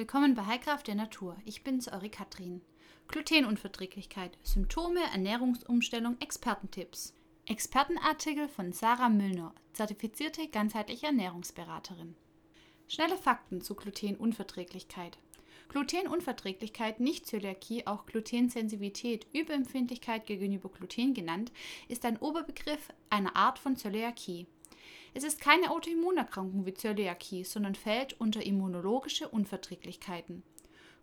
Willkommen bei Heilkraft der Natur. Ich bin's, eure Katrin. Glutenunverträglichkeit, Symptome, Ernährungsumstellung, Expertentipps. Expertenartikel von Sarah Müllner, zertifizierte ganzheitliche Ernährungsberaterin. Schnelle Fakten zu Glutenunverträglichkeit. Glutenunverträglichkeit, nicht Zöliakie, auch Glutensensitivität, Überempfindlichkeit gegenüber Gluten genannt, ist ein Oberbegriff einer Art von Zöliakie. Es ist keine Autoimmunerkrankung wie Zöliakie, sondern fällt unter immunologische Unverträglichkeiten.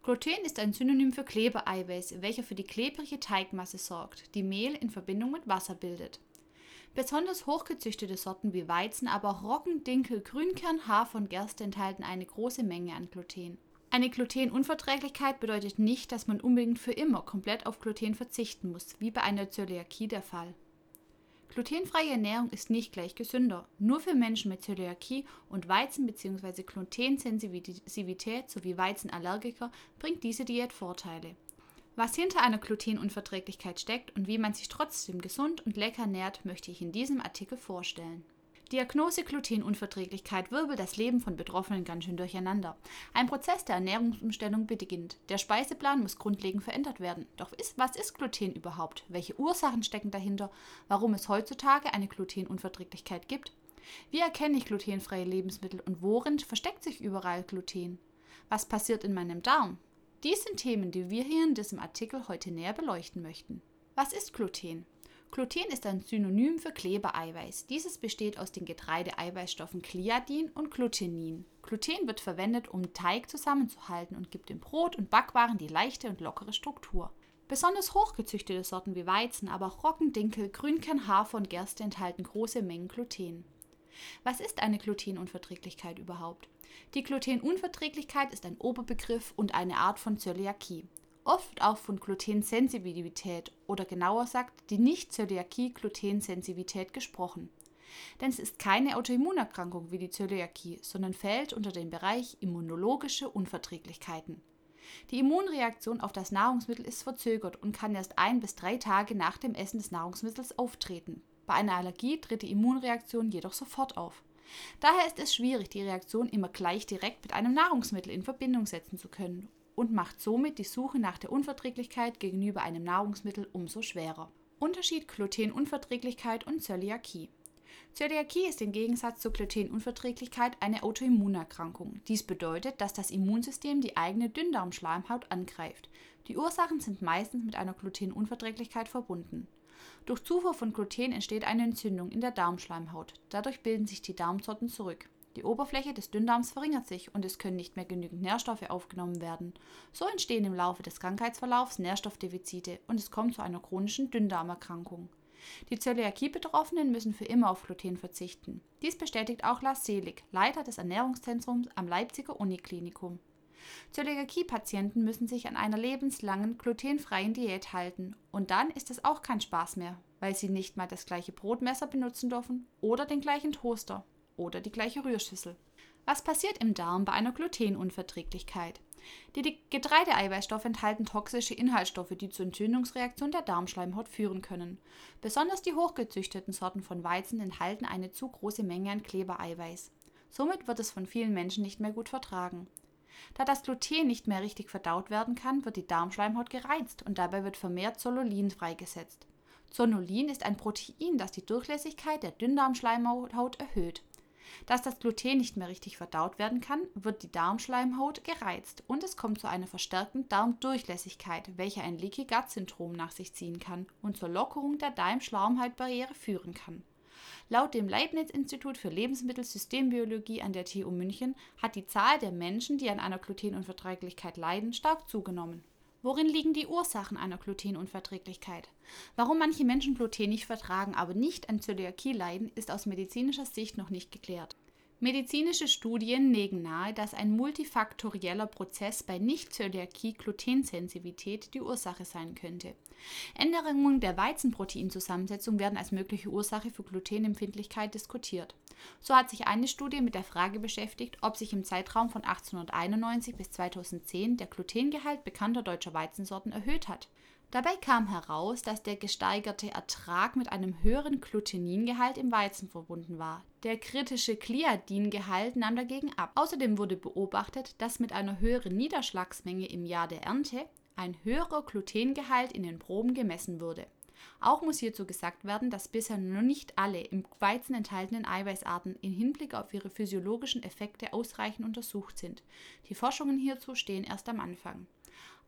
Gluten ist ein Synonym für Klebereiweiß, welcher für die klebrige Teigmasse sorgt, die Mehl in Verbindung mit Wasser bildet. Besonders hochgezüchtete Sorten wie Weizen, aber auch Roggen, Dinkel, Grünkern, Hafer und Gerste enthalten eine große Menge an Gluten. Eine Glutenunverträglichkeit bedeutet nicht, dass man unbedingt für immer komplett auf Gluten verzichten muss, wie bei einer Zöliakie der Fall. Glutenfreie Ernährung ist nicht gleich gesünder. Nur für Menschen mit Zöliakie und Weizen- bzw. Glutensensitivität sowie Weizenallergiker bringt diese Diät Vorteile. Was hinter einer Glutenunverträglichkeit steckt und wie man sich trotzdem gesund und lecker nährt, möchte ich in diesem Artikel vorstellen. Diagnose Glutenunverträglichkeit wirbelt das Leben von Betroffenen ganz schön durcheinander. Ein Prozess der Ernährungsumstellung beginnt. Der Speiseplan muss grundlegend verändert werden. Doch ist, was ist Gluten überhaupt? Welche Ursachen stecken dahinter? Warum es heutzutage eine Glutenunverträglichkeit gibt? Wie erkenne ich glutenfreie Lebensmittel und worin versteckt sich überall Gluten? Was passiert in meinem Darm? Dies sind Themen, die wir hier in diesem Artikel heute näher beleuchten möchten. Was ist Gluten? Gluten ist ein Synonym für Klebereiweiß. Dieses besteht aus den Getreideeiweißstoffen Gliadin und Glutenin. Gluten wird verwendet, um Teig zusammenzuhalten und gibt dem Brot und Backwaren die leichte und lockere Struktur. Besonders hochgezüchtete Sorten wie Weizen, aber auch Roggen, Dinkel, Grünkern, Hafer und Gerste enthalten große Mengen Gluten. Was ist eine Glutenunverträglichkeit überhaupt? Die Glutenunverträglichkeit ist ein Oberbegriff und eine Art von Zöliakie oft auch von Glutensensitivität oder genauer gesagt die Nicht-Zöliakie-Glutensensitivität gesprochen. Denn es ist keine Autoimmunerkrankung wie die Zöliakie, sondern fällt unter den Bereich immunologische Unverträglichkeiten. Die Immunreaktion auf das Nahrungsmittel ist verzögert und kann erst ein bis drei Tage nach dem Essen des Nahrungsmittels auftreten. Bei einer Allergie tritt die Immunreaktion jedoch sofort auf. Daher ist es schwierig, die Reaktion immer gleich direkt mit einem Nahrungsmittel in Verbindung setzen zu können und macht somit die Suche nach der Unverträglichkeit gegenüber einem Nahrungsmittel umso schwerer. Unterschied Glutenunverträglichkeit und Zöliakie. Zöliakie ist im Gegensatz zur Glutenunverträglichkeit eine Autoimmunerkrankung. Dies bedeutet, dass das Immunsystem die eigene Dünndarmschleimhaut angreift. Die Ursachen sind meistens mit einer Glutenunverträglichkeit verbunden. Durch Zufuhr von Gluten entsteht eine Entzündung in der Darmschleimhaut. Dadurch bilden sich die Darmzotten zurück. Die Oberfläche des Dünndarms verringert sich und es können nicht mehr genügend Nährstoffe aufgenommen werden. So entstehen im Laufe des Krankheitsverlaufs Nährstoffdefizite und es kommt zu einer chronischen Dünndarmerkrankung. Die Zöliakie-Betroffenen müssen für immer auf Gluten verzichten. Dies bestätigt auch Lars Selig, Leiter des Ernährungszentrums am Leipziger Uniklinikum. Zöliakie-Patienten müssen sich an einer lebenslangen glutenfreien Diät halten und dann ist es auch kein Spaß mehr, weil sie nicht mal das gleiche Brotmesser benutzen dürfen oder den gleichen Toaster oder die gleiche Rührschüssel. Was passiert im Darm bei einer Glutenunverträglichkeit? Die Getreideeiweißstoffe enthalten toxische Inhaltsstoffe, die zur Entzündungsreaktion der Darmschleimhaut führen können. Besonders die hochgezüchteten Sorten von Weizen enthalten eine zu große Menge an Klebereiweiß. Somit wird es von vielen Menschen nicht mehr gut vertragen. Da das Gluten nicht mehr richtig verdaut werden kann, wird die Darmschleimhaut gereizt und dabei wird vermehrt Zonulin freigesetzt. Zonulin ist ein Protein, das die Durchlässigkeit der Dünndarmschleimhaut erhöht. Dass das Gluten nicht mehr richtig verdaut werden kann, wird die Darmschleimhaut gereizt und es kommt zu einer verstärkten Darmdurchlässigkeit, welche ein Leaky Gut Syndrom nach sich ziehen kann und zur Lockerung der Darmschleimhautbarriere führen kann. Laut dem Leibniz-Institut für Lebensmittelsystembiologie an der TU München hat die Zahl der Menschen, die an einer Glutenunverträglichkeit leiden, stark zugenommen. Worin liegen die Ursachen einer Glutenunverträglichkeit? Warum manche Menschen Gluten nicht vertragen, aber nicht an Zöliakie leiden, ist aus medizinischer Sicht noch nicht geklärt. Medizinische Studien legen nahe, dass ein multifaktorieller Prozess bei Nicht-Zöliakie-Glutensensitivität die Ursache sein könnte. Änderungen der Weizenproteinzusammensetzung werden als mögliche Ursache für Glutenempfindlichkeit diskutiert. So hat sich eine Studie mit der Frage beschäftigt, ob sich im Zeitraum von 1891 bis 2010 der Glutengehalt bekannter deutscher Weizensorten erhöht hat. Dabei kam heraus, dass der gesteigerte Ertrag mit einem höheren Gluteningehalt im Weizen verbunden war. Der kritische Gliadingehalt nahm dagegen ab. Außerdem wurde beobachtet, dass mit einer höheren Niederschlagsmenge im Jahr der Ernte ein höherer Glutengehalt in den Proben gemessen wurde. Auch muss hierzu gesagt werden, dass bisher noch nicht alle im Weizen enthaltenen Eiweißarten im Hinblick auf ihre physiologischen Effekte ausreichend untersucht sind. Die Forschungen hierzu stehen erst am Anfang.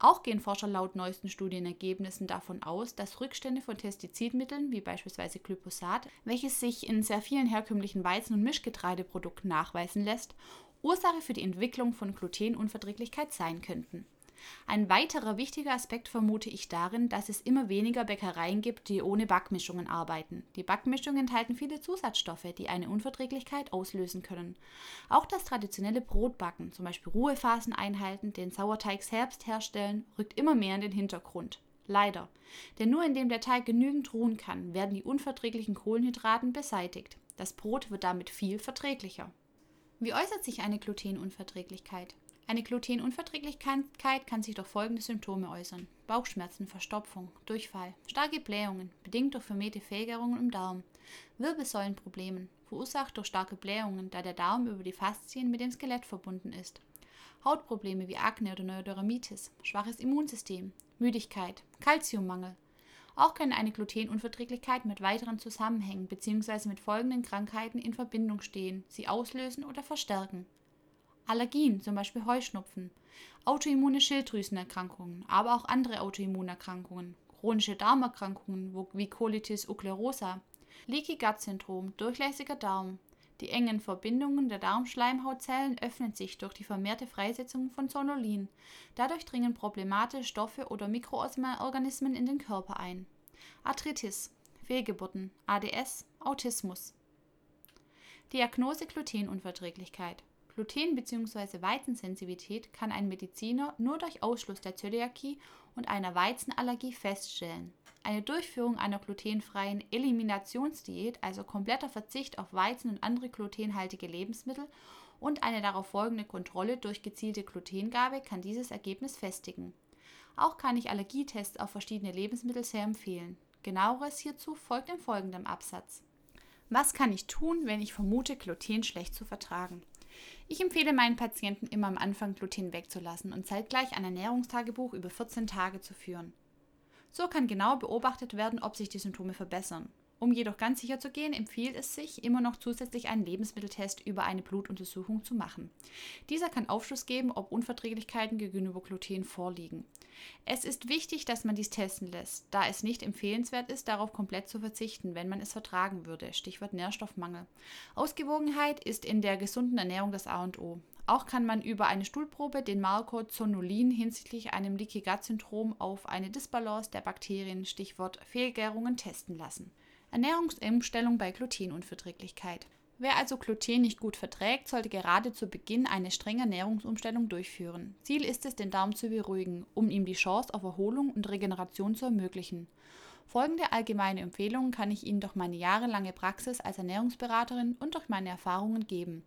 Auch gehen Forscher laut neuesten Studienergebnissen davon aus, dass Rückstände von Pestizidmitteln, wie beispielsweise Glyphosat, welches sich in sehr vielen herkömmlichen Weizen- und Mischgetreideprodukten nachweisen lässt, Ursache für die Entwicklung von Glutenunverträglichkeit sein könnten. Ein weiterer wichtiger Aspekt vermute ich darin, dass es immer weniger Bäckereien gibt, die ohne Backmischungen arbeiten. Die Backmischungen enthalten viele Zusatzstoffe, die eine Unverträglichkeit auslösen können. Auch das traditionelle Brotbacken, zum Beispiel Ruhephasen einhalten, den Sauerteig selbst herstellen, rückt immer mehr in den Hintergrund. Leider. Denn nur indem der Teig genügend ruhen kann, werden die unverträglichen Kohlenhydraten beseitigt. Das Brot wird damit viel verträglicher. Wie äußert sich eine Glutenunverträglichkeit? Eine Glutenunverträglichkeit kann sich durch folgende Symptome äußern: Bauchschmerzen, Verstopfung, Durchfall, starke Blähungen, bedingt durch vermehrte Fehlgärungen im Darm, Wirbelsäulenproblemen, verursacht durch starke Blähungen, da der Darm über die Faszien mit dem Skelett verbunden ist, Hautprobleme wie Akne oder Neurodermitis, schwaches Immunsystem, Müdigkeit, Kalziummangel. Auch kann eine Glutenunverträglichkeit mit weiteren Zusammenhängen bzw. mit folgenden Krankheiten in Verbindung stehen, sie auslösen oder verstärken. Allergien, zum Beispiel Heuschnupfen, autoimmune Schilddrüsenerkrankungen, aber auch andere Autoimmunerkrankungen, chronische Darmerkrankungen wie Colitis ulcerosa, Leaky Gut Syndrom, durchlässiger Darm. Die engen Verbindungen der Darmschleimhautzellen öffnen sich durch die vermehrte Freisetzung von Zonulin. Dadurch dringen problematische Stoffe oder Mikroorganismen in den Körper ein. Arthritis, Fehlgeburten, ADS, Autismus. Diagnose Glutenunverträglichkeit. Gluten- bzw. Weizensensitivität kann ein Mediziner nur durch Ausschluss der Zöliakie und einer Weizenallergie feststellen. Eine Durchführung einer glutenfreien Eliminationsdiät, also kompletter Verzicht auf Weizen und andere glutenhaltige Lebensmittel und eine darauf folgende Kontrolle durch gezielte Glutengabe kann dieses Ergebnis festigen. Auch kann ich Allergietests auf verschiedene Lebensmittel sehr empfehlen. Genaueres hierzu folgt in folgendem Absatz. Was kann ich tun, wenn ich vermute, Gluten schlecht zu vertragen? Ich empfehle meinen Patienten immer am Anfang Gluten wegzulassen und zeitgleich ein Ernährungstagebuch über 14 Tage zu führen. So kann genau beobachtet werden, ob sich die Symptome verbessern. Um jedoch ganz sicher zu gehen, empfiehlt es sich, immer noch zusätzlich einen Lebensmitteltest über eine Blutuntersuchung zu machen. Dieser kann Aufschluss geben, ob Unverträglichkeiten gegenüber Gluten vorliegen. Es ist wichtig, dass man dies testen lässt, da es nicht empfehlenswert ist, darauf komplett zu verzichten, wenn man es vertragen würde. Stichwort Nährstoffmangel. Ausgewogenheit ist in der gesunden Ernährung das A und O. Auch kann man über eine Stuhlprobe den Marker Zonulin hinsichtlich einem Leaky Gut Syndrom auf eine Disbalance der Bakterien, Stichwort Fehlgärungen, testen lassen. Ernährungsumstellung bei Glutenunverträglichkeit. Wer also Gluten nicht gut verträgt, sollte gerade zu Beginn eine strenge Ernährungsumstellung durchführen. Ziel ist es, den Darm zu beruhigen, um ihm die Chance auf Erholung und Regeneration zu ermöglichen. Folgende allgemeine Empfehlungen kann ich Ihnen durch meine jahrelange Praxis als Ernährungsberaterin und durch meine Erfahrungen geben.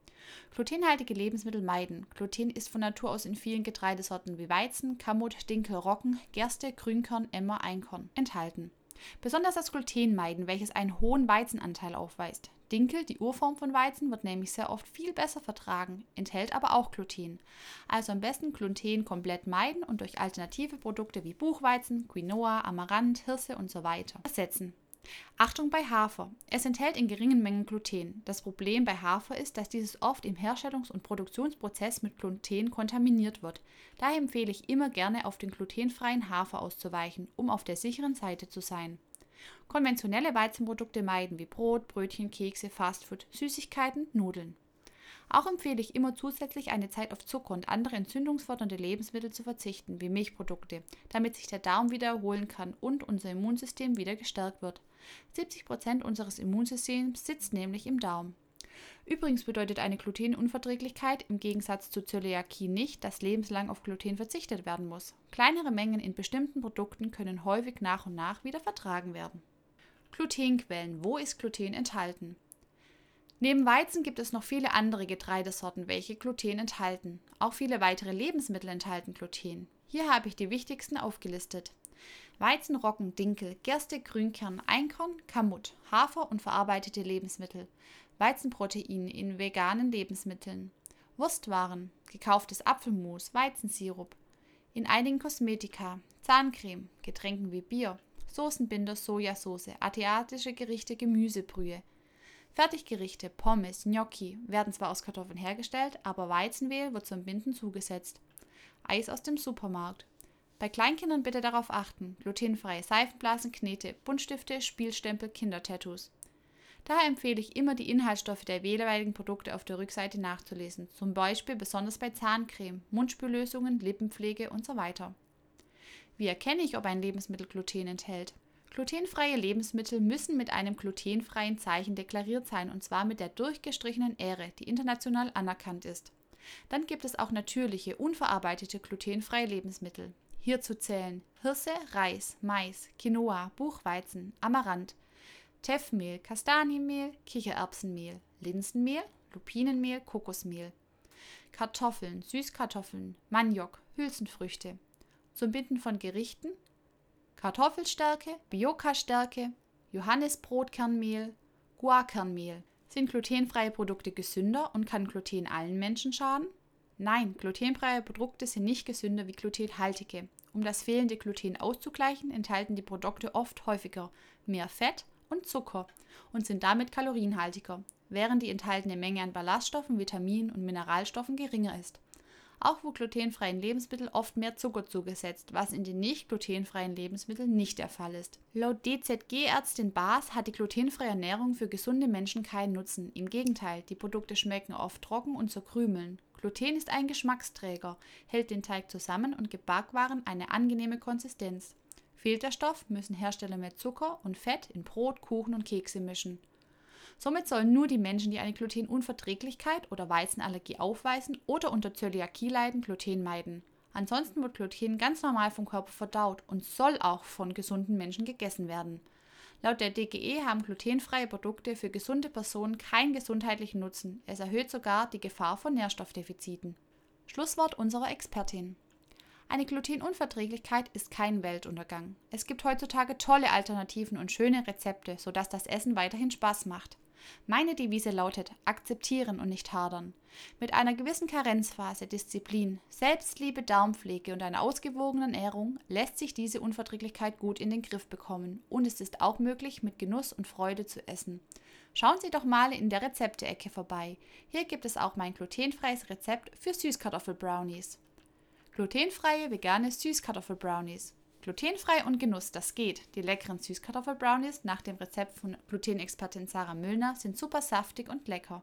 Glutenhaltige Lebensmittel meiden. Gluten ist von Natur aus in vielen Getreidesorten wie Weizen, Kamut, Dinkel, Roggen, Gerste, Grünkorn, Emmer, Einkorn enthalten. Besonders das Gluten meiden, welches einen hohen Weizenanteil aufweist. Dinkel, die Urform von Weizen, wird nämlich sehr oft viel besser vertragen, enthält aber auch Gluten. Also am besten Gluten komplett meiden und durch alternative Produkte wie Buchweizen, Quinoa, Amaranth, Hirse und so ersetzen. Achtung bei Hafer. Es enthält in geringen Mengen Gluten. Das Problem bei Hafer ist, dass dieses oft im Herstellungs- und Produktionsprozess mit Gluten kontaminiert wird. Daher empfehle ich immer gerne auf den glutenfreien Hafer auszuweichen, um auf der sicheren Seite zu sein. Konventionelle Weizenprodukte meiden wie Brot, Brötchen, Kekse, Fastfood, Süßigkeiten, Nudeln. Auch empfehle ich immer zusätzlich eine Zeit auf Zucker und andere entzündungsfördernde Lebensmittel zu verzichten, wie Milchprodukte, damit sich der Darm wieder erholen kann und unser Immunsystem wieder gestärkt wird. 70 Prozent unseres Immunsystems sitzt nämlich im Darm. Übrigens bedeutet eine Glutenunverträglichkeit im Gegensatz zur Zöliakie nicht, dass lebenslang auf Gluten verzichtet werden muss. Kleinere Mengen in bestimmten Produkten können häufig nach und nach wieder vertragen werden. Glutenquellen. Wo ist Gluten enthalten? Neben Weizen gibt es noch viele andere Getreidesorten, welche Gluten enthalten. Auch viele weitere Lebensmittel enthalten Gluten. Hier habe ich die wichtigsten aufgelistet. Weizen, Roggen, Dinkel, Gerste, Grünkern, Einkorn, Kamut, Hafer und verarbeitete Lebensmittel, Weizenprotein in veganen Lebensmitteln, Wurstwaren, gekauftes Apfelmus, Weizensirup, in einigen Kosmetika, Zahncreme, Getränken wie Bier, Soßenbinder, Sojasauce, asiatische Gerichte, Gemüsebrühe. Fertiggerichte, Pommes, Gnocchi werden zwar aus Kartoffeln hergestellt, aber Weizenmehl wird zum Binden zugesetzt. Eis aus dem Supermarkt. Bei Kleinkindern bitte darauf achten: glutenfreie Seifenblasen, Knete, Buntstifte, Spielstempel, Kindertattoos. Daher empfehle ich immer, die Inhaltsstoffe der jeweiligen Produkte auf der Rückseite nachzulesen, zum Beispiel besonders bei Zahncreme, Mundspüllösungen, Lippenpflege usw. So Wie erkenne ich, ob ein Lebensmittel Gluten enthält? Glutenfreie Lebensmittel müssen mit einem glutenfreien Zeichen deklariert sein, und zwar mit der durchgestrichenen Ähre, die international anerkannt ist. Dann gibt es auch natürliche, unverarbeitete glutenfreie Lebensmittel. Hierzu zählen Hirse, Reis, Mais, Quinoa, Buchweizen, Amaranth, Teffmehl, Kastanienmehl, Kichererbsenmehl, Linsenmehl, Lupinenmehl, Kokosmehl, Kartoffeln, Süßkartoffeln, Maniok, Hülsenfrüchte. Zum Binden von Gerichten Kartoffelstärke, Bioka-Stärke, Johannisbrotkernmehl, Guarkernmehl. Sind glutenfreie Produkte gesünder und kann Gluten allen Menschen schaden? Nein, glutenfreie Produkte sind nicht gesünder wie glutenhaltige. Um das fehlende Gluten auszugleichen, enthalten die Produkte oft häufiger mehr Fett und Zucker und sind damit kalorienhaltiger, während die enthaltene Menge an Ballaststoffen, Vitaminen und Mineralstoffen geringer ist. Auch wo glutenfreien Lebensmitteln oft mehr Zucker zugesetzt, was in den nicht glutenfreien Lebensmitteln nicht der Fall ist. Laut DZG-Ärztin Baas hat die glutenfreie Ernährung für gesunde Menschen keinen Nutzen. Im Gegenteil, die Produkte schmecken oft trocken und zerkrümeln. Gluten ist ein Geschmacksträger, hält den Teig zusammen und gibt Backwaren eine angenehme Konsistenz. Fehlt der Stoff, müssen Hersteller mehr Zucker und Fett in Brot, Kuchen und Kekse mischen. Somit sollen nur die Menschen, die eine Glutenunverträglichkeit oder Weizenallergie aufweisen oder unter Zöliakie leiden, Gluten meiden. Ansonsten wird Gluten ganz normal vom Körper verdaut und soll auch von gesunden Menschen gegessen werden. Laut der DGE haben glutenfreie Produkte für gesunde Personen keinen gesundheitlichen Nutzen. Es erhöht sogar die Gefahr von Nährstoffdefiziten. Schlusswort unserer Expertin. Eine Glutenunverträglichkeit ist kein Weltuntergang. Es gibt heutzutage tolle Alternativen und schöne Rezepte, sodass das Essen weiterhin Spaß macht. Meine Devise lautet akzeptieren und nicht hadern. Mit einer gewissen Karenzphase, Disziplin, Selbstliebe, Darmpflege und einer ausgewogenen Ernährung lässt sich diese Unverträglichkeit gut in den Griff bekommen und es ist auch möglich, mit Genuss und Freude zu essen. Schauen Sie doch mal in der Rezepte-Ecke vorbei. Hier gibt es auch mein glutenfreies Rezept für Süßkartoffel-Brownies. Glutenfreie vegane Süßkartoffel-Brownies. Glutenfrei und Genuss, das geht. Die leckeren Süßkartoffel-Brownies nach dem Rezept von Glutenexpertin Sarah Müllner sind super saftig und lecker.